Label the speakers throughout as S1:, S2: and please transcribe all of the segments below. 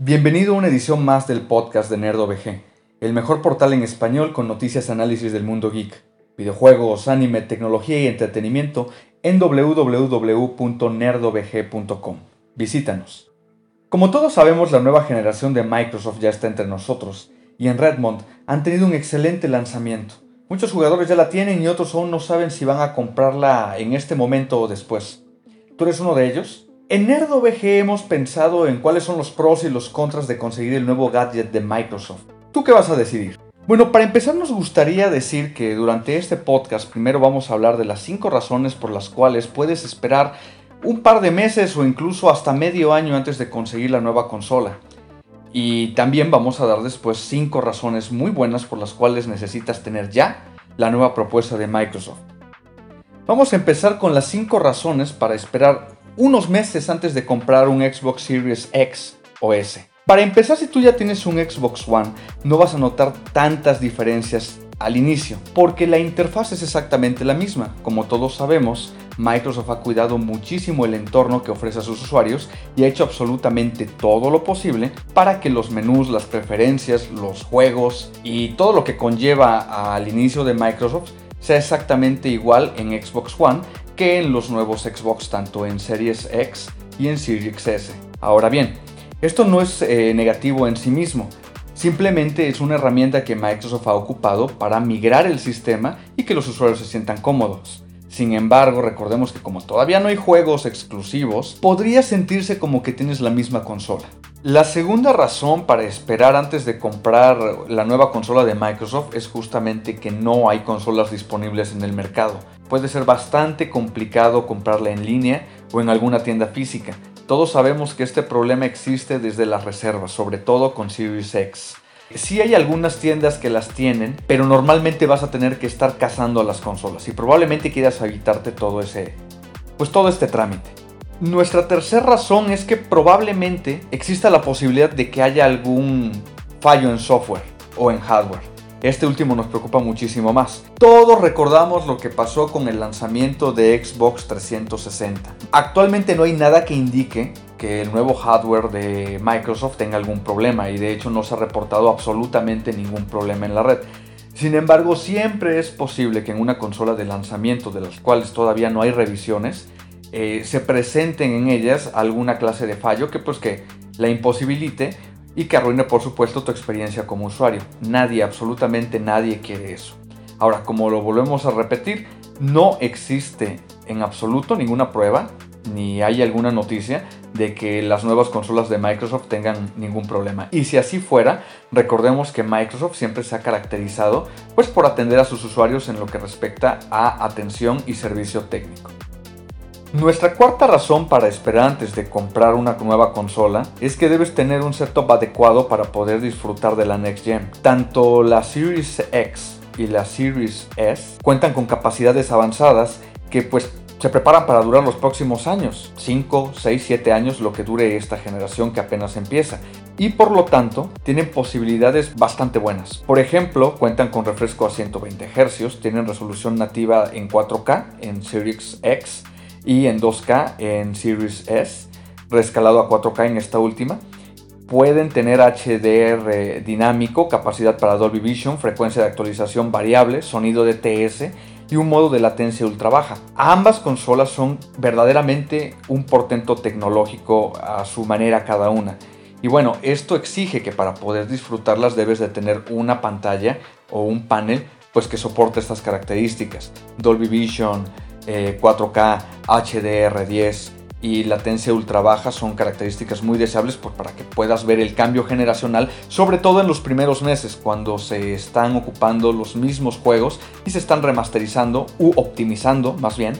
S1: Bienvenido a una edición más del podcast de NerdOVG, el mejor portal en español con noticias análisis del mundo geek, videojuegos, anime, tecnología y entretenimiento en www.nerdovg.com. Visítanos. Como todos sabemos, la nueva generación de Microsoft ya está entre nosotros, y en Redmond han tenido un excelente lanzamiento. Muchos jugadores ya la tienen y otros aún no saben si van a comprarla en este momento o después. ¿Tú eres uno de ellos? En NerdOVG hemos pensado en cuáles son los pros y los contras de conseguir el nuevo gadget de Microsoft. ¿Tú qué vas a decidir? Bueno, para empezar nos gustaría decir que durante este podcast primero vamos a hablar de las 5 razones por las cuales puedes esperar un par de meses o incluso hasta medio año antes de conseguir la nueva consola. Y también vamos a dar después 5 razones muy buenas por las cuales necesitas tener ya la nueva propuesta de Microsoft. Vamos a empezar con las 5 razones para esperar unos meses antes de comprar un Xbox Series X o S. Para empezar, si tú ya tienes un Xbox One, no vas a notar tantas diferencias al inicio, porque la interfaz es exactamente la misma. Como todos sabemos, Microsoft ha cuidado muchísimo el entorno que ofrece a sus usuarios y ha hecho absolutamente todo lo posible para que los menús, las preferencias, los juegos y todo lo que conlleva al inicio de Microsoft sea exactamente igual en Xbox One que en los nuevos Xbox tanto en Series X y en Series S. Ahora bien, esto no es eh, negativo en sí mismo, simplemente es una herramienta que Microsoft ha ocupado para migrar el sistema y que los usuarios se sientan cómodos. Sin embargo, recordemos que como todavía no hay juegos exclusivos, podría sentirse como que tienes la misma consola. La segunda razón para esperar antes de comprar la nueva consola de Microsoft es justamente que no hay consolas disponibles en el mercado. Puede ser bastante complicado comprarla en línea o en alguna tienda física. Todos sabemos que este problema existe desde las reservas, sobre todo con Series X. Sí hay algunas tiendas que las tienen, pero normalmente vas a tener que estar cazando a las consolas y probablemente quieras evitarte todo ese, pues todo este trámite. Nuestra tercera razón es que probablemente exista la posibilidad de que haya algún fallo en software o en hardware. Este último nos preocupa muchísimo más. Todos recordamos lo que pasó con el lanzamiento de Xbox 360. Actualmente no hay nada que indique que el nuevo hardware de Microsoft tenga algún problema y de hecho no se ha reportado absolutamente ningún problema en la red. Sin embargo, siempre es posible que en una consola de lanzamiento de las cuales todavía no hay revisiones, eh, se presenten en ellas alguna clase de fallo que pues que la imposibilite y que arruine por supuesto tu experiencia como usuario. Nadie, absolutamente nadie quiere eso. Ahora, como lo volvemos a repetir, no existe en absoluto ninguna prueba ni hay alguna noticia de que las nuevas consolas de Microsoft tengan ningún problema. Y si así fuera, recordemos que Microsoft siempre se ha caracterizado pues por atender a sus usuarios en lo que respecta a atención y servicio técnico. Nuestra cuarta razón para esperar antes de comprar una nueva consola es que debes tener un setup adecuado para poder disfrutar de la Next Gen. Tanto la Series X y la Series S cuentan con capacidades avanzadas que pues se preparan para durar los próximos años, 5, 6, 7 años lo que dure esta generación que apenas empieza. Y por lo tanto, tienen posibilidades bastante buenas. Por ejemplo, cuentan con refresco a 120 Hz, tienen resolución nativa en 4K en Series X y en 2K en Series S, rescalado a 4K en esta última. Pueden tener HDR dinámico, capacidad para Dolby Vision, frecuencia de actualización variable, sonido DTS y un modo de latencia ultra baja. Ambas consolas son verdaderamente un portento tecnológico a su manera cada una. Y bueno, esto exige que para poder disfrutarlas debes de tener una pantalla o un panel pues que soporte estas características. Dolby Vision, 4K, HDR10 y latencia ultra baja son características muy deseables para que puedas ver el cambio generacional, sobre todo en los primeros meses, cuando se están ocupando los mismos juegos y se están remasterizando u optimizando más bien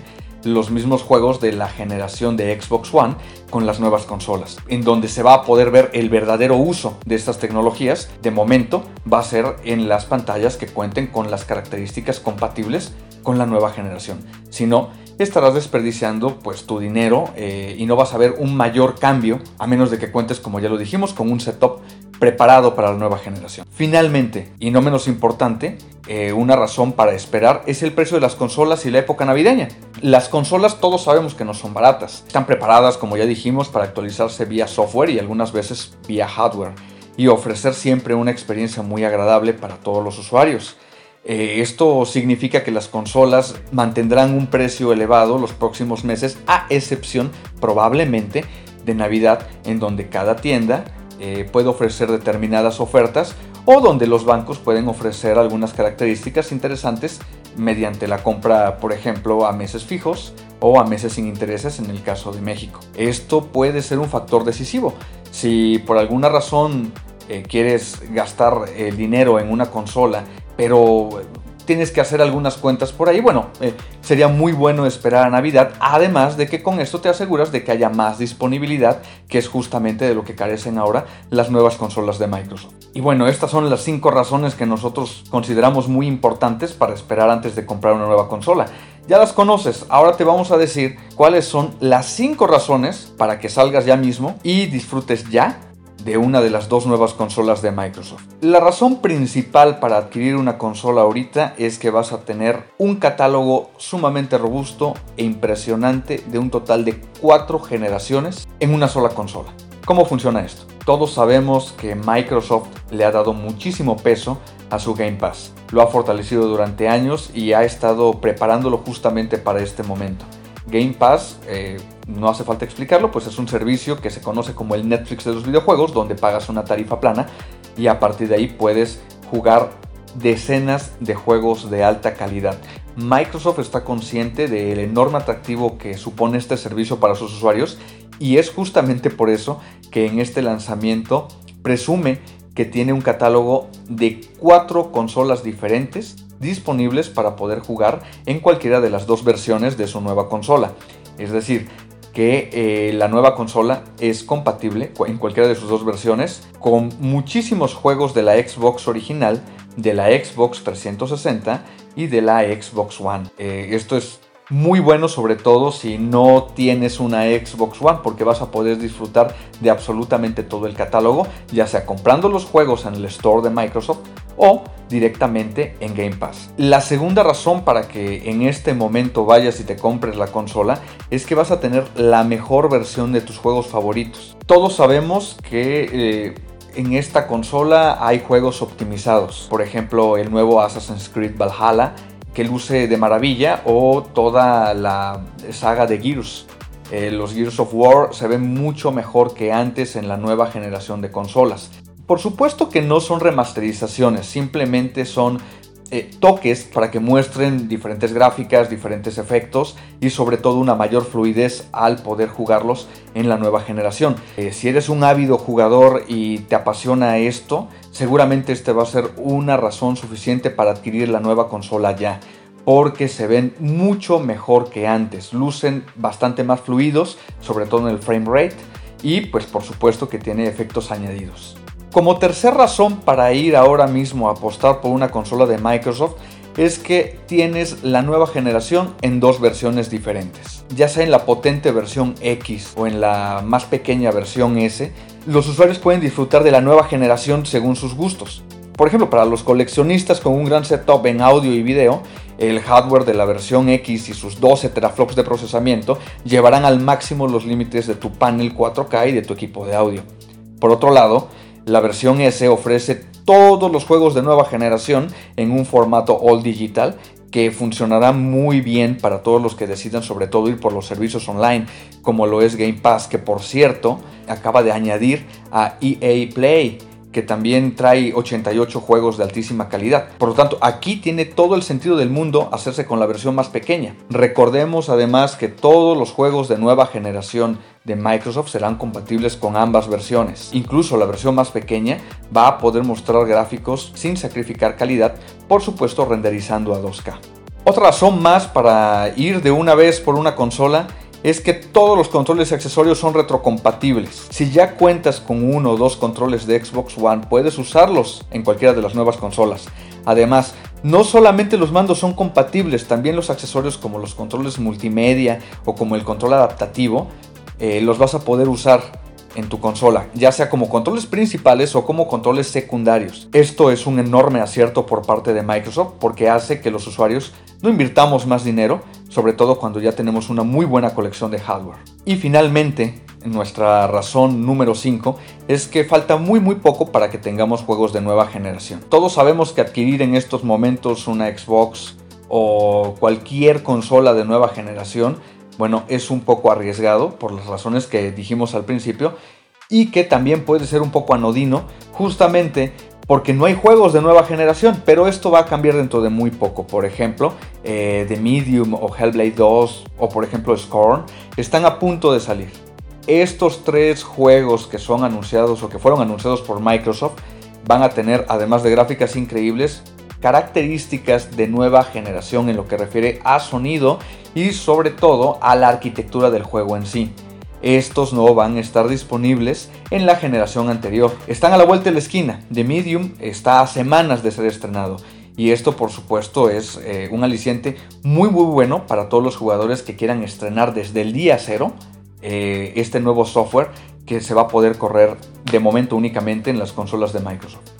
S1: los mismos juegos de la generación de Xbox One con las nuevas consolas, en donde se va a poder ver el verdadero uso de estas tecnologías. De momento va a ser en las pantallas que cuenten con las características compatibles con la nueva generación. Si no, estarás desperdiciando pues tu dinero eh, y no vas a ver un mayor cambio a menos de que cuentes, como ya lo dijimos, con un setup preparado para la nueva generación. Finalmente, y no menos importante, eh, una razón para esperar es el precio de las consolas y la época navideña. Las consolas todos sabemos que no son baratas. Están preparadas, como ya dijimos, para actualizarse vía software y algunas veces vía hardware y ofrecer siempre una experiencia muy agradable para todos los usuarios. Eh, esto significa que las consolas mantendrán un precio elevado los próximos meses, a excepción probablemente de Navidad, en donde cada tienda eh, puede ofrecer determinadas ofertas o donde los bancos pueden ofrecer algunas características interesantes mediante la compra, por ejemplo, a meses fijos o a meses sin intereses en el caso de México. Esto puede ser un factor decisivo. Si por alguna razón eh, quieres gastar el dinero en una consola, pero tienes que hacer algunas cuentas por ahí. Bueno, eh, sería muy bueno esperar a Navidad, además de que con esto te aseguras de que haya más disponibilidad, que es justamente de lo que carecen ahora las nuevas consolas de Microsoft. Y bueno, estas son las cinco razones que nosotros consideramos muy importantes para esperar antes de comprar una nueva consola. Ya las conoces, ahora te vamos a decir cuáles son las cinco razones para que salgas ya mismo y disfrutes ya de una de las dos nuevas consolas de Microsoft. La razón principal para adquirir una consola ahorita es que vas a tener un catálogo sumamente robusto e impresionante de un total de cuatro generaciones en una sola consola. ¿Cómo funciona esto? Todos sabemos que Microsoft le ha dado muchísimo peso a su Game Pass. Lo ha fortalecido durante años y ha estado preparándolo justamente para este momento. Game Pass, eh, no hace falta explicarlo, pues es un servicio que se conoce como el Netflix de los videojuegos, donde pagas una tarifa plana y a partir de ahí puedes jugar decenas de juegos de alta calidad. Microsoft está consciente del enorme atractivo que supone este servicio para sus usuarios y es justamente por eso que en este lanzamiento presume que tiene un catálogo de cuatro consolas diferentes disponibles para poder jugar en cualquiera de las dos versiones de su nueva consola. Es decir, que eh, la nueva consola es compatible en cualquiera de sus dos versiones con muchísimos juegos de la Xbox original, de la Xbox 360 y de la Xbox One. Eh, esto es muy bueno sobre todo si no tienes una Xbox One porque vas a poder disfrutar de absolutamente todo el catálogo, ya sea comprando los juegos en el store de Microsoft o directamente en Game Pass. La segunda razón para que en este momento vayas y te compres la consola es que vas a tener la mejor versión de tus juegos favoritos. Todos sabemos que... Eh, en esta consola hay juegos optimizados, por ejemplo el nuevo Assassin's Creed Valhalla que luce de maravilla o toda la saga de Gears. Eh, los Gears of War se ven mucho mejor que antes en la nueva generación de consolas. Por supuesto que no son remasterizaciones, simplemente son eh, toques para que muestren diferentes gráficas, diferentes efectos y sobre todo una mayor fluidez al poder jugarlos en la nueva generación. Eh, si eres un ávido jugador y te apasiona esto, seguramente este va a ser una razón suficiente para adquirir la nueva consola ya porque se ven mucho mejor que antes, lucen bastante más fluidos, sobre todo en el frame rate y pues por supuesto que tiene efectos añadidos. Como tercera razón para ir ahora mismo a apostar por una consola de Microsoft es que tienes la nueva generación en dos versiones diferentes. Ya sea en la potente versión X o en la más pequeña versión S, los usuarios pueden disfrutar de la nueva generación según sus gustos. Por ejemplo, para los coleccionistas con un gran setup en audio y video, el hardware de la versión X y sus 12 teraflops de procesamiento llevarán al máximo los límites de tu panel 4K y de tu equipo de audio. Por otro lado, la versión S ofrece todos los juegos de nueva generación en un formato all digital que funcionará muy bien para todos los que decidan sobre todo ir por los servicios online como lo es Game Pass que por cierto acaba de añadir a EA Play que también trae 88 juegos de altísima calidad. Por lo tanto, aquí tiene todo el sentido del mundo hacerse con la versión más pequeña. Recordemos además que todos los juegos de nueva generación de Microsoft serán compatibles con ambas versiones. Incluso la versión más pequeña va a poder mostrar gráficos sin sacrificar calidad, por supuesto renderizando a 2K. Otra razón más para ir de una vez por una consola es que todos los controles y accesorios son retrocompatibles. Si ya cuentas con uno o dos controles de Xbox One, puedes usarlos en cualquiera de las nuevas consolas. Además, no solamente los mandos son compatibles, también los accesorios como los controles multimedia o como el control adaptativo, eh, los vas a poder usar en tu consola, ya sea como controles principales o como controles secundarios. Esto es un enorme acierto por parte de Microsoft porque hace que los usuarios no invirtamos más dinero, sobre todo cuando ya tenemos una muy buena colección de hardware. Y finalmente, nuestra razón número 5 es que falta muy muy poco para que tengamos juegos de nueva generación. Todos sabemos que adquirir en estos momentos una Xbox o cualquier consola de nueva generación, bueno, es un poco arriesgado por las razones que dijimos al principio y que también puede ser un poco anodino justamente porque no hay juegos de nueva generación, pero esto va a cambiar dentro de muy poco. Por ejemplo, eh, The Medium o Hellblade 2 o por ejemplo Scorn están a punto de salir. Estos tres juegos que son anunciados o que fueron anunciados por Microsoft van a tener, además de gráficas increíbles, características de nueva generación en lo que refiere a sonido y sobre todo a la arquitectura del juego en sí. Estos no van a estar disponibles en la generación anterior. Están a la vuelta de la esquina. The Medium está a semanas de ser estrenado. Y esto por supuesto es eh, un aliciente muy muy bueno para todos los jugadores que quieran estrenar desde el día cero eh, este nuevo software que se va a poder correr de momento únicamente en las consolas de Microsoft.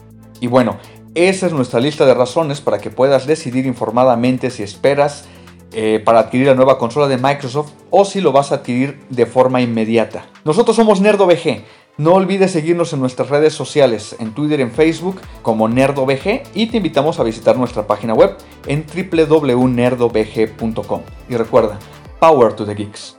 S1: Y bueno, esa es nuestra lista de razones para que puedas decidir informadamente si esperas eh, para adquirir la nueva consola de Microsoft o si lo vas a adquirir de forma inmediata. Nosotros somos NerdoVG. No olvides seguirnos en nuestras redes sociales, en Twitter y en Facebook como NerdoVG y te invitamos a visitar nuestra página web en www.nerdovg.com. Y recuerda, Power to the Geeks.